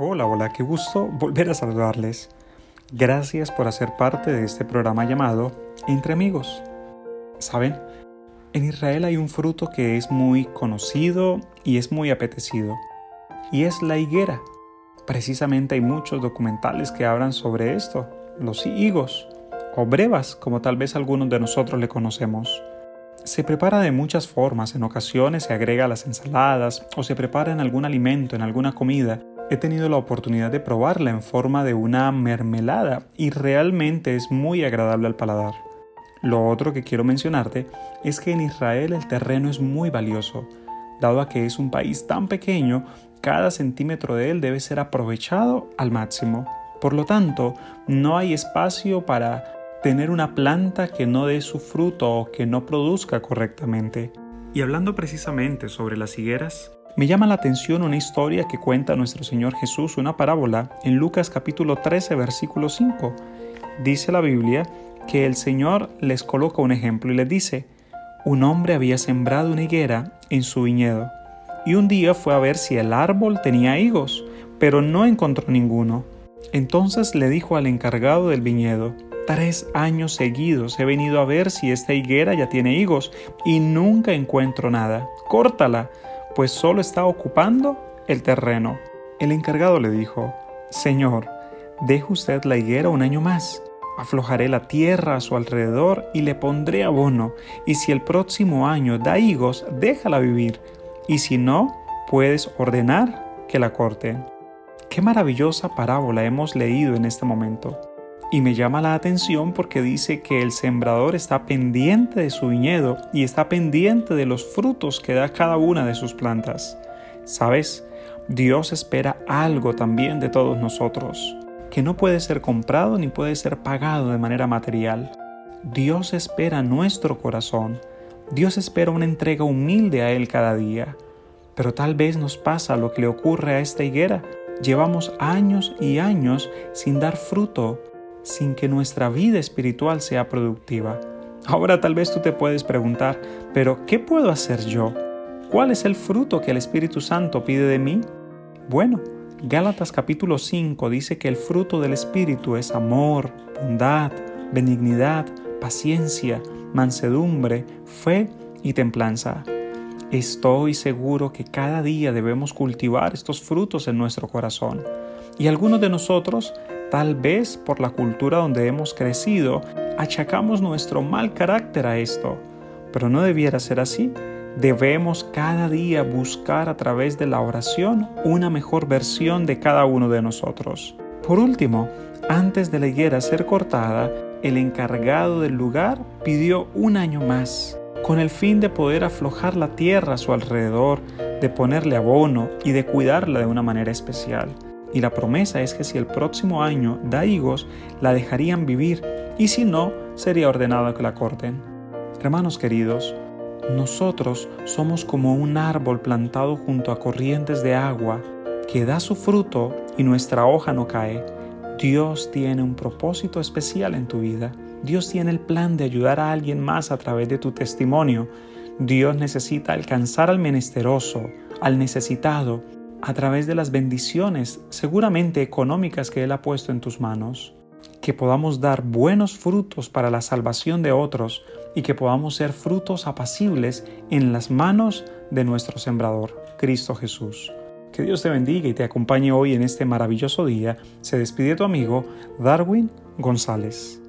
Hola, hola, qué gusto volver a saludarles. Gracias por hacer parte de este programa llamado Entre Amigos. ¿Saben? En Israel hay un fruto que es muy conocido y es muy apetecido, y es la higuera. Precisamente hay muchos documentales que hablan sobre esto, los higos, o brevas, como tal vez algunos de nosotros le conocemos. Se prepara de muchas formas, en ocasiones se agrega a las ensaladas o se prepara en algún alimento, en alguna comida, He tenido la oportunidad de probarla en forma de una mermelada y realmente es muy agradable al paladar. Lo otro que quiero mencionarte es que en Israel el terreno es muy valioso. Dado a que es un país tan pequeño, cada centímetro de él debe ser aprovechado al máximo. Por lo tanto, no hay espacio para tener una planta que no dé su fruto o que no produzca correctamente. Y hablando precisamente sobre las higueras, me llama la atención una historia que cuenta nuestro Señor Jesús, una parábola, en Lucas capítulo 13, versículo 5. Dice la Biblia que el Señor les coloca un ejemplo y les dice, un hombre había sembrado una higuera en su viñedo, y un día fue a ver si el árbol tenía higos, pero no encontró ninguno. Entonces le dijo al encargado del viñedo, Tres años seguidos he venido a ver si esta higuera ya tiene higos y nunca encuentro nada. Córtala, pues solo está ocupando el terreno. El encargado le dijo, Señor, deje usted la higuera un año más. Aflojaré la tierra a su alrededor y le pondré abono, y si el próximo año da higos, déjala vivir, y si no, puedes ordenar que la corten. Qué maravillosa parábola hemos leído en este momento. Y me llama la atención porque dice que el sembrador está pendiente de su viñedo y está pendiente de los frutos que da cada una de sus plantas. ¿Sabes? Dios espera algo también de todos nosotros, que no puede ser comprado ni puede ser pagado de manera material. Dios espera nuestro corazón. Dios espera una entrega humilde a Él cada día. Pero tal vez nos pasa lo que le ocurre a esta higuera. Llevamos años y años sin dar fruto sin que nuestra vida espiritual sea productiva. Ahora tal vez tú te puedes preguntar, pero ¿qué puedo hacer yo? ¿Cuál es el fruto que el Espíritu Santo pide de mí? Bueno, Gálatas capítulo 5 dice que el fruto del Espíritu es amor, bondad, benignidad, paciencia, mansedumbre, fe y templanza. Estoy seguro que cada día debemos cultivar estos frutos en nuestro corazón. Y algunos de nosotros Tal vez por la cultura donde hemos crecido, achacamos nuestro mal carácter a esto, pero no debiera ser así. Debemos cada día buscar a través de la oración una mejor versión de cada uno de nosotros. Por último, antes de la higuera ser cortada, el encargado del lugar pidió un año más, con el fin de poder aflojar la tierra a su alrededor, de ponerle abono y de cuidarla de una manera especial y la promesa es que si el próximo año da higos, la dejarían vivir y si no, sería ordenado que la corten. Hermanos queridos, nosotros somos como un árbol plantado junto a corrientes de agua que da su fruto y nuestra hoja no cae. Dios tiene un propósito especial en tu vida. Dios tiene el plan de ayudar a alguien más a través de tu testimonio. Dios necesita alcanzar al menesteroso, al necesitado, a través de las bendiciones, seguramente económicas que Él ha puesto en tus manos, que podamos dar buenos frutos para la salvación de otros y que podamos ser frutos apacibles en las manos de nuestro Sembrador, Cristo Jesús. Que Dios te bendiga y te acompañe hoy en este maravilloso día. Se despide tu amigo Darwin González.